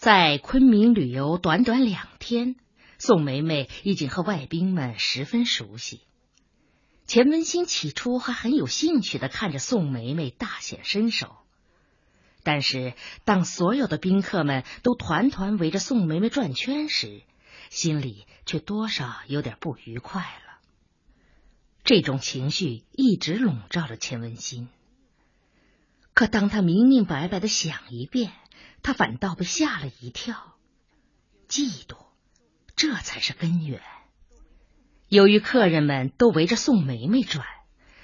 在昆明旅游短短两天，宋梅梅已经和外宾们十分熟悉。钱文新起初还很有兴趣的看着宋梅梅大显身手，但是当所有的宾客们都团团围着宋梅梅转圈时，心里却多少有点不愉快了。这种情绪一直笼罩着钱文新，可当他明明白白的想一遍。他反倒被吓了一跳，嫉妒，这才是根源。由于客人们都围着宋梅梅转，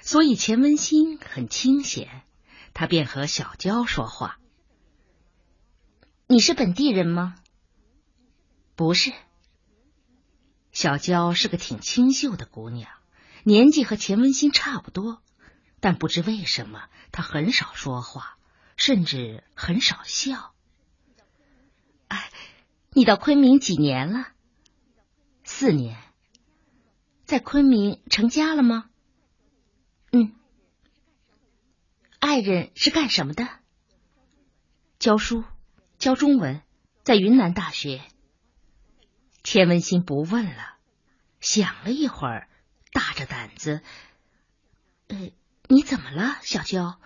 所以钱文新很清闲，他便和小娇说话：“你是本地人吗？”“不是。”小娇是个挺清秀的姑娘，年纪和钱文新差不多，但不知为什么，她很少说话，甚至很少笑。哎你到昆明几年了？四年。在昆明成家了吗？嗯。爱人是干什么的？教书，教中文，在云南大学。钱文新不问了，想了一会儿，大着胆子：“呃，你怎么了，小娇？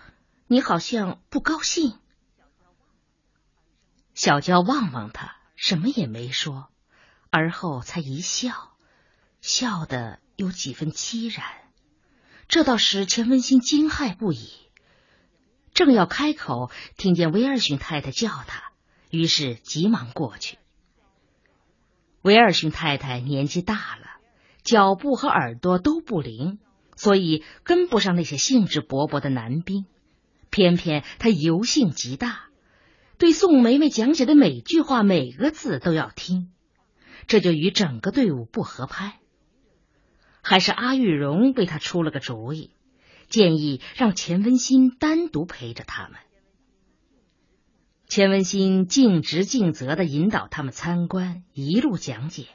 你好像不高兴。”小娇望望他。什么也没说，而后才一笑，笑得有几分凄然。这倒使钱文新惊骇不已。正要开口，听见威尔逊太太叫他，于是急忙过去。威尔逊太太年纪大了，脚步和耳朵都不灵，所以跟不上那些兴致勃勃的男兵。偏偏他油性极大。对宋梅梅讲解的每句话、每个字都要听，这就与整个队伍不合拍。还是阿玉荣为他出了个主意，建议让钱文新单独陪着他们。钱文新尽职尽责的引导他们参观，一路讲解。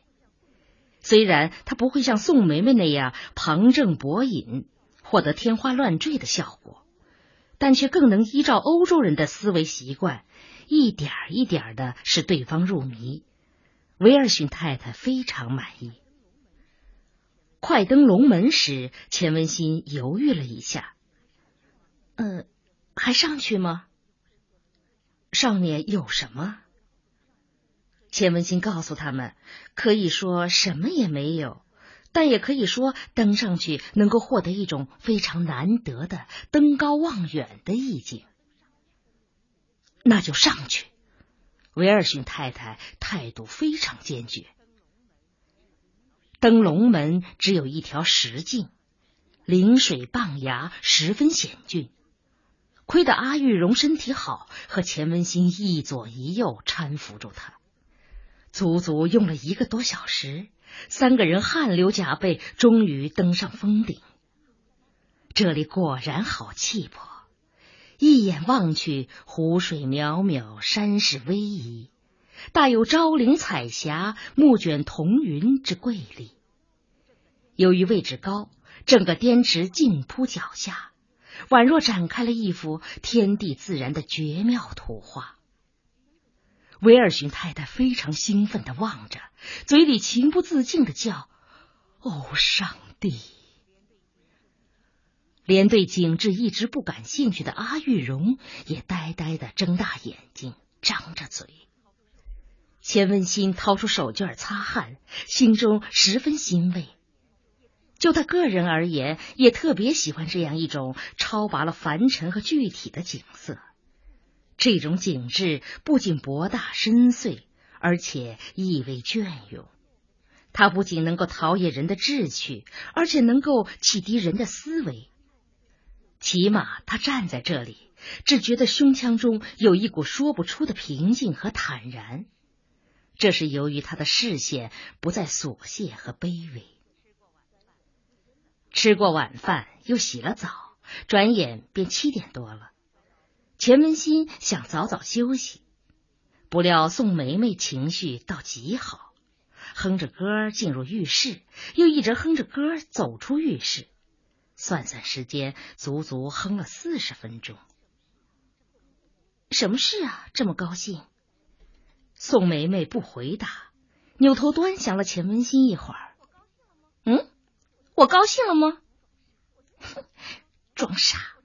虽然他不会像宋梅梅那样旁证博引，获得天花乱坠的效果，但却更能依照欧洲人的思维习惯。一点一点的使对方入迷，威尔逊太太非常满意。快登龙门时，钱文新犹豫了一下，呃，还上去吗？上面有什么？钱文新告诉他们，可以说什么也没有，但也可以说登上去能够获得一种非常难得的登高望远的意境。那就上去。威尔逊太太态度非常坚决。登龙门只有一条石径，临水傍崖，十分险峻。亏得阿玉荣身体好，和钱文新一左一右搀扶住他，足足用了一个多小时，三个人汗流浃背，终于登上峰顶。这里果然好气魄。一眼望去，湖水渺渺，山势逶迤，大有昭陵彩霞、暮卷彤云之瑰丽。由于位置高，整个滇池尽铺脚下，宛若展开了一幅天地自然的绝妙图画。威尔逊太太非常兴奋的望着，嘴里情不自禁的叫：“哦，上帝！”连对景致一直不感兴趣的阿玉荣也呆呆的睁大眼睛，张着嘴。钱文新掏出手绢擦汗，心中十分欣慰。就他个人而言，也特别喜欢这样一种超拔了凡尘和具体的景色。这种景致不仅博大深邃，而且意味隽永。它不仅能够陶冶人的志趣，而且能够启迪人的思维。起码他站在这里，只觉得胸腔中有一股说不出的平静和坦然。这是由于他的视线不再琐屑和卑微。吃过晚饭，又洗了澡，转眼便七点多了。钱文新想早早休息，不料宋梅梅情绪倒极好，哼着歌进入浴室，又一直哼着歌走出浴室。算算时间，足足哼了四十分钟。什么事啊？这么高兴？宋梅梅不回答，扭头端详了钱文新一会儿。嗯，我高兴了吗？哼，装傻。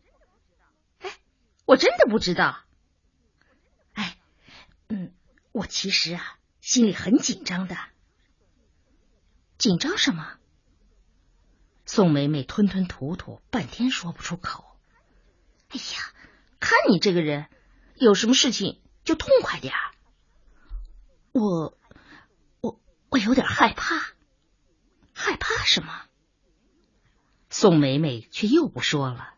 我真的不知道。哎，嗯，我其实啊，心里很紧张的。紧张什么？宋梅梅吞吞吐吐，半天说不出口。哎呀，看你这个人，有什么事情就痛快点儿。我，我，我有点害怕。害怕什么？宋梅梅却又不说了，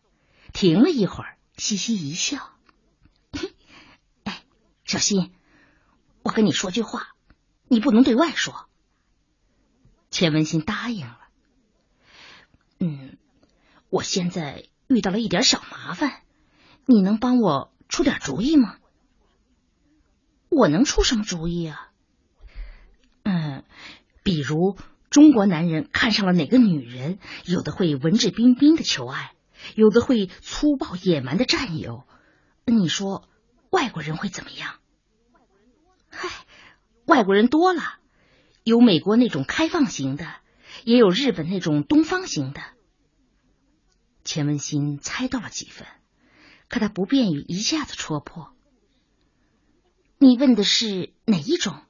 停了一会儿，嘻嘻一笑。哎，小新，我跟你说句话，你不能对外说。钱文新答应了。嗯，我现在遇到了一点小麻烦，你能帮我出点主意吗？我能出什么主意啊？嗯，比如中国男人看上了哪个女人，有的会文质彬彬的求爱，有的会粗暴野蛮的占有。你说外国人会怎么样？嗨，外国人多了。有美国那种开放型的，也有日本那种东方型的。钱文新猜到了几分，可他不便于一下子戳破。你问的是哪一种？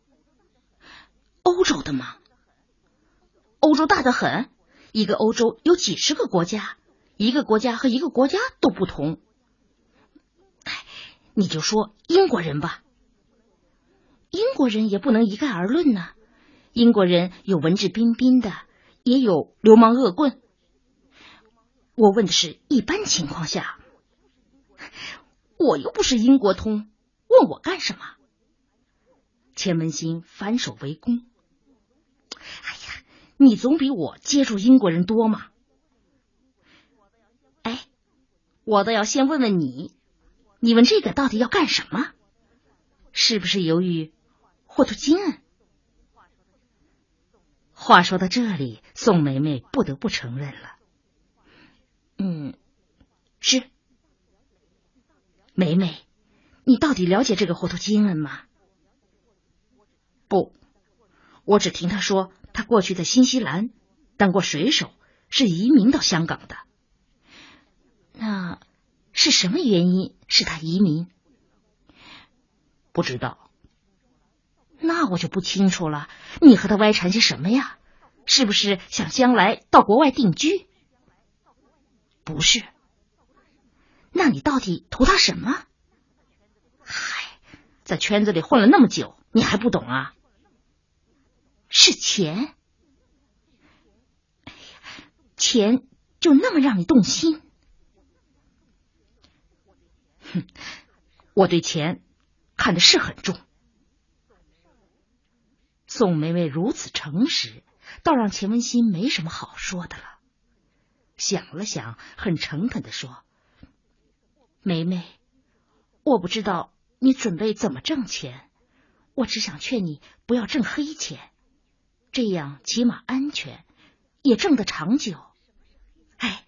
欧洲的吗？欧洲大的很，一个欧洲有几十个国家，一个国家和一个国家都不同。你就说英国人吧，英国人也不能一概而论呢。英国人有文质彬彬的，也有流氓恶棍。我问的是一般情况下，我又不是英国通，问我干什么？钱文新反手围攻。哎呀，你总比我接触英国人多嘛！哎，我倒要先问问你，你问这个到底要干什么？是不是由于霍图金？话说到这里，宋梅梅不得不承认了。嗯，是梅梅，你到底了解这个霍图金恩吗？不，我只听他说，他过去在新西兰当过水手，是移民到香港的。那是什么原因使他移民？不知道。那我就不清楚了。你和他歪缠些什么呀？是不是想将来到国外定居？不是。那你到底图他什么？嗨，在圈子里混了那么久，你还不懂啊？是钱。哎呀，钱就那么让你动心？哼，我对钱看的是很重。宋梅梅如此诚实，倒让钱文新没什么好说的了。想了想，很诚恳的说：“梅梅，我不知道你准备怎么挣钱，我只想劝你不要挣黑钱，这样起码安全，也挣得长久。哎，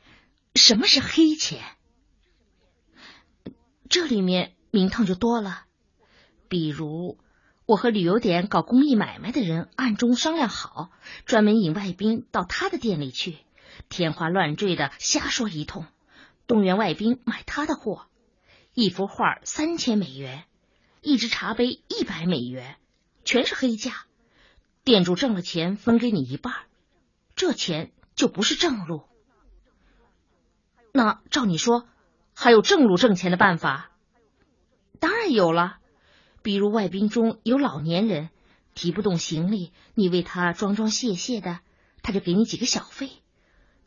什么是黑钱？这里面名堂就多了，比如……”我和旅游点搞公益买卖的人暗中商量好，专门引外宾到他的店里去，天花乱坠的瞎说一通，动员外宾买他的货。一幅画三千美元，一只茶杯一百美元，全是黑价。店主挣了钱分给你一半，这钱就不是正路。那照你说，还有正路挣钱的办法？当然有了。比如外宾中有老年人提不动行李，你为他装装卸卸的，他就给你几个小费。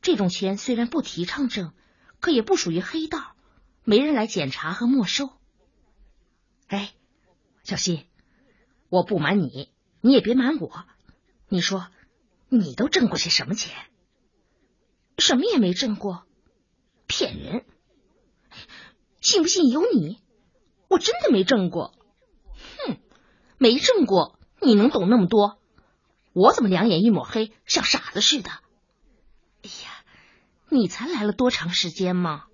这种钱虽然不提倡挣，可也不属于黑道，没人来检查和没收。哎，小新，我不瞒你，你也别瞒我。你说你都挣过些什么钱？什么也没挣过，骗人！信不信由你。我真的没挣过。哼没挣过，你能懂那么多？我怎么两眼一抹黑，像傻子似的？哎呀，你才来了多长时间嘛？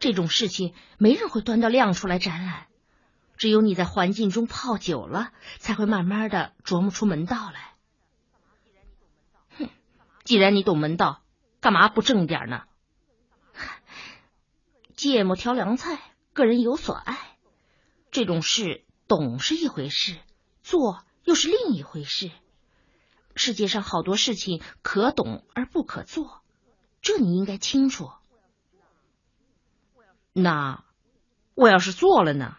这种事情没人会端到亮出来展览。只有你在环境中泡久了，才会慢慢的琢磨出门道来。哼，既然你懂门道，干嘛不挣点呢？芥末挑凉菜，个人有所爱。这种事，懂是一回事，做又是另一回事。世界上好多事情可懂而不可做，这你应该清楚。那我要是做了呢？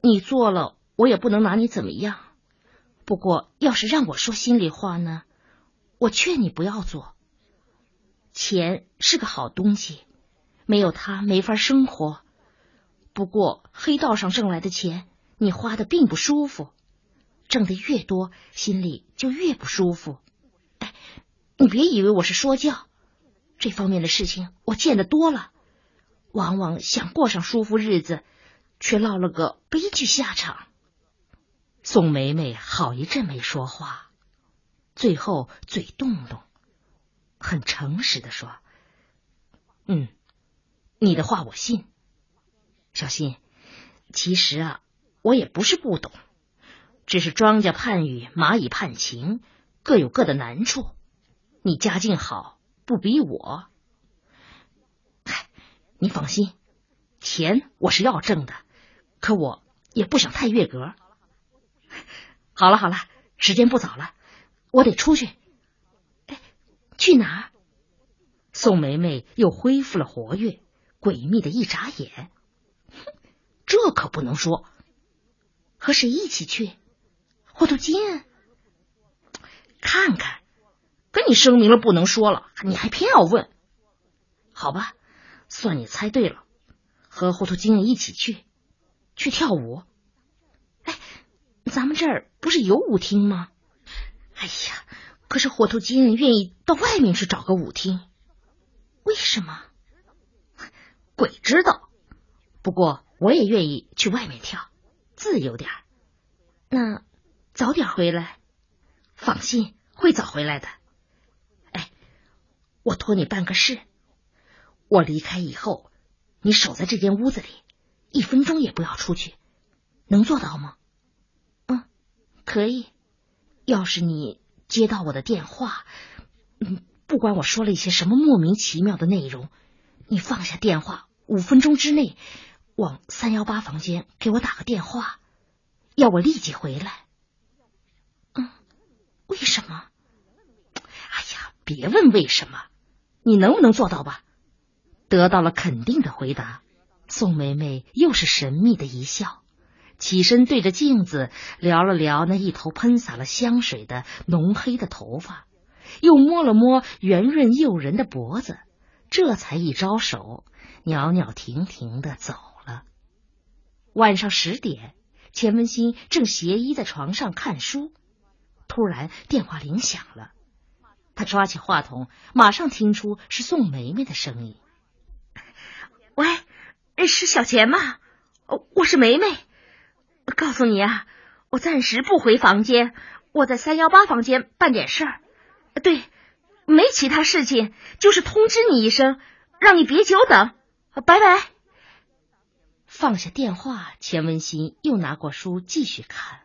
你做了，我也不能拿你怎么样。不过，要是让我说心里话呢，我劝你不要做。钱是个好东西，没有它没法生活。不过，黑道上挣来的钱，你花的并不舒服。挣的越多，心里就越不舒服。哎，你别以为我是说教，这方面的事情我见得多了。往往想过上舒服日子，却落了个悲剧下场。宋梅梅好一阵没说话，最后嘴动动，很诚实的说：“嗯，你的话我信。小新，其实啊，我也不是不懂。”只是庄稼盼雨，蚂蚁盼晴，各有各的难处。你家境好，不比我。嗨，你放心，钱我是要挣的，可我也不想太越格。好了好了，时间不早了，我得出去。去哪儿？宋梅梅又恢复了活跃，诡秘的一眨眼。这可不能说。和谁一起去？霍头金，看看，跟你声明了不能说了，你还偏要问？好吧，算你猜对了，和霍头金一起去，去跳舞。哎，咱们这儿不是有舞厅吗？哎呀，可是火头金愿意到外面去找个舞厅，为什么？鬼知道。不过我也愿意去外面跳，自由点儿那。早点回来，放心，会早回来的。哎，我托你办个事，我离开以后，你守在这间屋子里，一分钟也不要出去，能做到吗？嗯，可以。要是你接到我的电话，嗯，不管我说了一些什么莫名其妙的内容，你放下电话，五分钟之内往三幺八房间给我打个电话，要我立即回来。嗯为什么？哎呀，别问为什么，你能不能做到吧？得到了肯定的回答，宋梅梅又是神秘的一笑，起身对着镜子撩了撩那一头喷洒了香水的浓黑的头发，又摸了摸圆润诱人的脖子，这才一招手，袅袅婷婷的走了。晚上十点，钱文新正斜依在床上看书。突然电话铃响了，他抓起话筒，马上听出是宋梅梅的声音。喂，是小钱吗？我是梅梅。告诉你啊，我暂时不回房间，我在三幺八房间办点事儿。对，没其他事情，就是通知你一声，让你别久等。拜拜。放下电话，钱文新又拿过书继续看。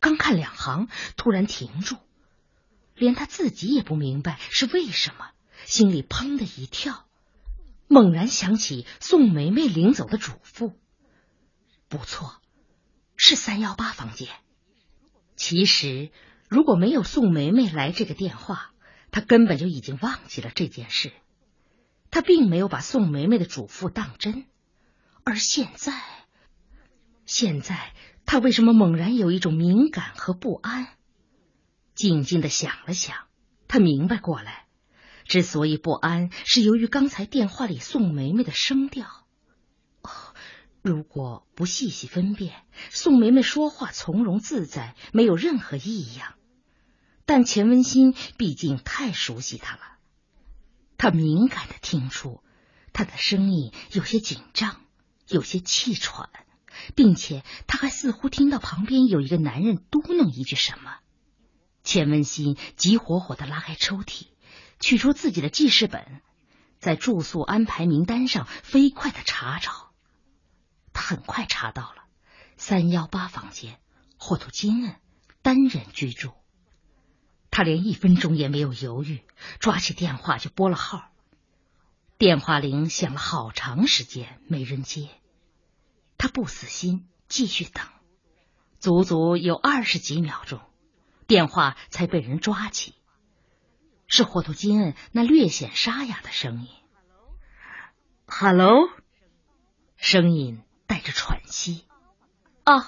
刚看两行，突然停住，连他自己也不明白是为什么，心里砰的一跳，猛然想起宋梅梅领走的嘱咐。不错，是三幺八房间。其实，如果没有宋梅梅来这个电话，他根本就已经忘记了这件事。他并没有把宋梅梅的嘱咐当真，而现在，现在。他为什么猛然有一种敏感和不安？静静的想了想，他明白过来，之所以不安，是由于刚才电话里宋梅梅的声调。如果不细细分辨，宋梅梅说话从容自在，没有任何异样。但钱文新毕竟太熟悉他了，他敏感的听出，他的声音有些紧张，有些气喘。并且他还似乎听到旁边有一个男人嘟囔一句什么。钱文新急火火的拉开抽屉，取出自己的记事本，在住宿安排名单上飞快的查找。他很快查到了三幺八房间，霍图金恩单人居住。他连一分钟也没有犹豫，抓起电话就拨了号。电话铃响了好长时间，没人接。他不死心，继续等，足足有二十几秒钟，电话才被人抓起。是霍图金恩那略显沙哑的声音：“Hello。”声音带着喘息。“哦，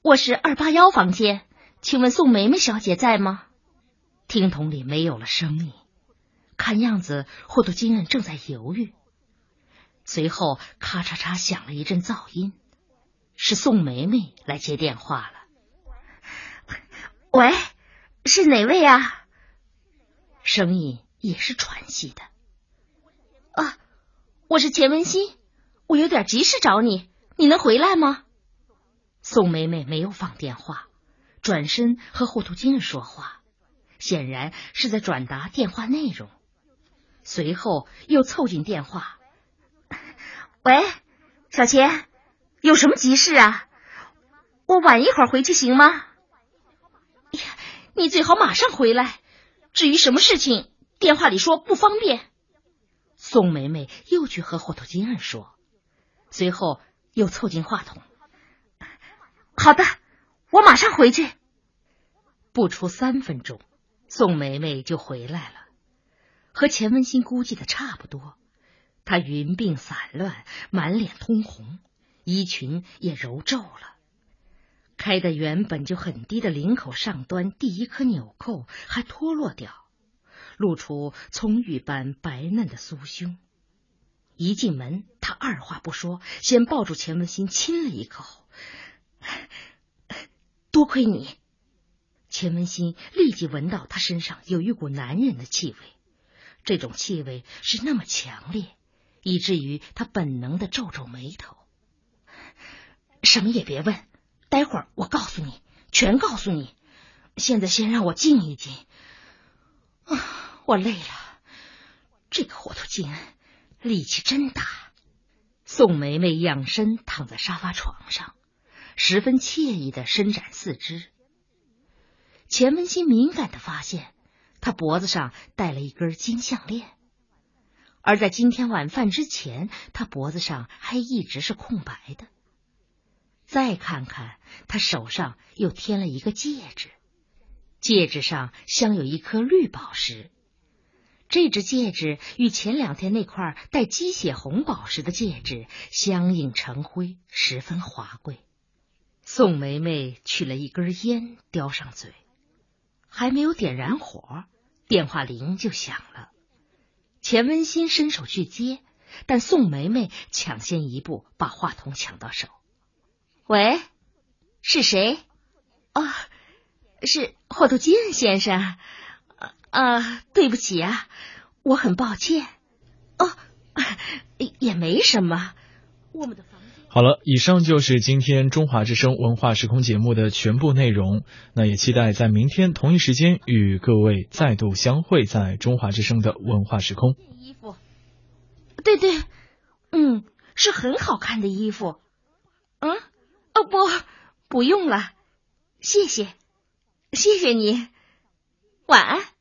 我是二八幺房间，请问宋梅梅小姐在吗？”听筒里没有了声音，看样子霍多金恩正在犹豫。随后，咔嚓嚓响了一阵噪音，是宋梅梅来接电话了。喂，是哪位啊？声音也是喘息的。啊，我是钱文新，我有点急事找你，你能回来吗？宋梅梅没有放电话，转身和霍图金恩说话。显然是在转达电话内容，随后又凑近电话：“喂，小钱，有什么急事啊？我晚一会儿回去行吗？”“呀，你最好马上回来。至于什么事情，电话里说不方便。”宋梅梅又去和霍头金恩说，随后又凑近话筒：“好的，我马上回去。”不出三分钟。宋梅梅就回来了，和钱文新估计的差不多。她云鬓散乱，满脸通红，衣裙也揉皱了。开的原本就很低的领口上端第一颗纽扣还脱落掉，露出葱郁般白嫩的酥胸。一进门，他二话不说，先抱住钱文新亲了一口。多亏你。钱文新立即闻到他身上有一股男人的气味，这种气味是那么强烈，以至于他本能的皱皱眉头。什么也别问，待会儿我告诉你，全告诉你。现在先让我静一静。啊，我累了。这个火头精力气真大。宋梅梅仰身躺在沙发床上，十分惬意的伸展四肢。钱文新敏感的发现，他脖子上戴了一根金项链，而在今天晚饭之前，他脖子上还一直是空白的。再看看，他手上又添了一个戒指，戒指上镶有一颗绿宝石。这只戒指与前两天那块带鸡血红宝石的戒指相映成辉，十分华贵。宋梅梅取了一根烟，叼上嘴。还没有点燃火，电话铃就响了。钱文新伸手去接，但宋梅梅抢先一步把话筒抢到手。喂，是谁？啊，是霍图金先生。啊，对不起啊，我很抱歉。哦，也没什么。我们的房。好了，以上就是今天中华之声文化时空节目的全部内容。那也期待在明天同一时间与各位再度相会在中华之声的文化时空。衣服，对对，嗯，是很好看的衣服。嗯，哦不，不用了，谢谢，谢谢你，晚安。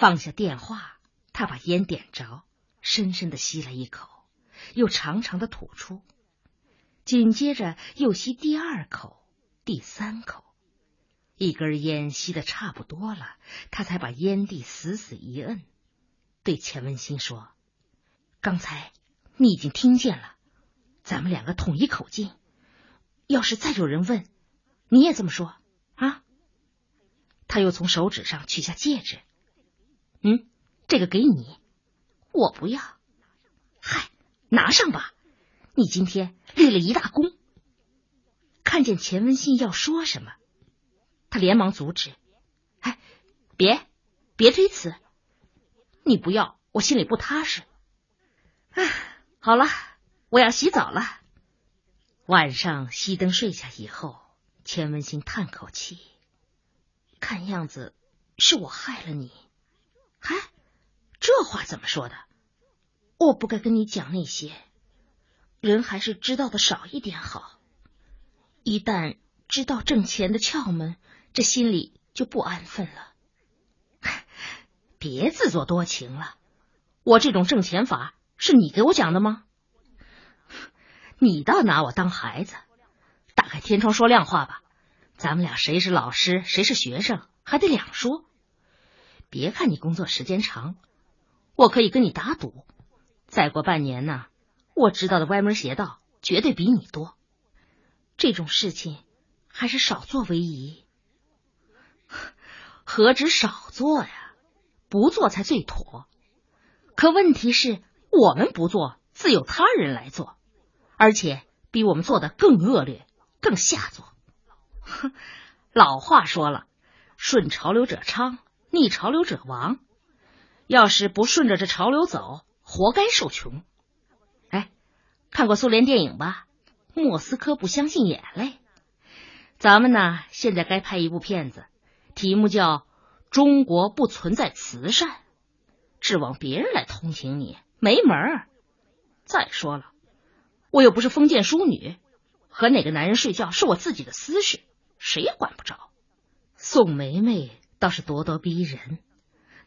放下电话，他把烟点着，深深的吸了一口，又长长的吐出。紧接着又吸第二口、第三口，一根烟吸的差不多了，他才把烟蒂死死一摁，对钱文新说：“刚才你已经听见了，咱们两个统一口径。要是再有人问，你也这么说啊。”他又从手指上取下戒指，嗯，这个给你，我不要。嗨，拿上吧。你今天立了一大功。看见钱文信要说什么，他连忙阻止：“哎，别，别推辞，你不要，我心里不踏实。”啊，好了，我要洗澡了。晚上熄灯睡下以后，钱文新叹口气：“看样子是我害了你。”嗨，这话怎么说的？我不该跟你讲那些。人还是知道的少一点好。一旦知道挣钱的窍门，这心里就不安分了。别自作多情了，我这种挣钱法是你给我讲的吗？你倒拿我当孩子，打开天窗说亮话吧。咱们俩谁是老师，谁是学生，还得两说。别看你工作时间长，我可以跟你打赌，再过半年呢，我知道的歪门邪道绝对比你多。这种事情还是少做为宜。何止少做呀，不做才最妥。可问题是，我们不做，自有他人来做，而且比我们做的更恶劣、更下作。哼，老话说了，顺潮流者昌。逆潮流者亡，要是不顺着这潮流走，活该受穷。哎，看过苏联电影吧？莫斯科不相信眼泪。咱们呢，现在该拍一部片子，题目叫《中国不存在慈善》，指望别人来同情你，没门儿。再说了，我又不是封建淑女，和哪个男人睡觉是我自己的私事，谁也管不着。宋梅梅。倒是咄咄逼人，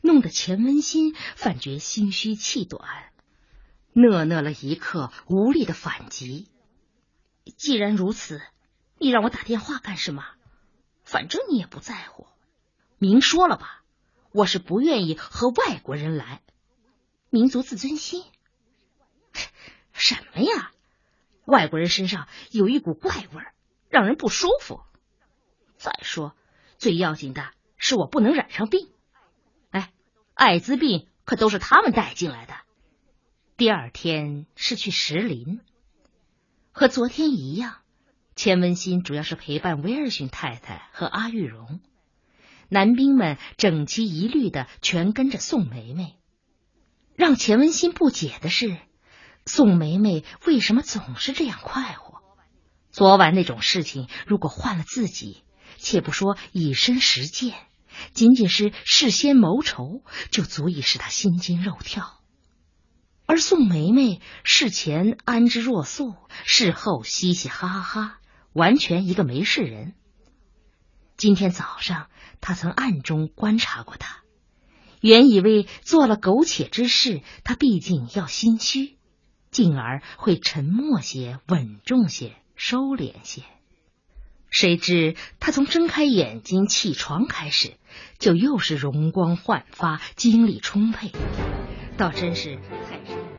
弄得钱文新反觉心虚气短，讷讷了一刻，无力的反击。既然如此，你让我打电话干什么？反正你也不在乎，明说了吧，我是不愿意和外国人来。民族自尊心？什么呀？外国人身上有一股怪味儿，让人不舒服。再说，最要紧的。是我不能染上病，哎，艾滋病可都是他们带进来的。第二天是去石林，和昨天一样，钱文新主要是陪伴威尔逊太太和阿玉荣，男兵们整齐一律的全跟着宋梅梅。让钱文新不解的是，宋梅梅为什么总是这样快活？昨晚那种事情，如果换了自己，且不说以身实践。仅仅是事先谋仇，就足以使他心惊肉跳。而宋梅梅事前安之若素，事后嘻嘻哈哈，完全一个没事人。今天早上，他曾暗中观察过他，原以为做了苟且之事，他毕竟要心虚，进而会沉默些、稳重些、收敛些。谁知他从睁开眼睛起床开始，就又是容光焕发、精力充沛，倒真是。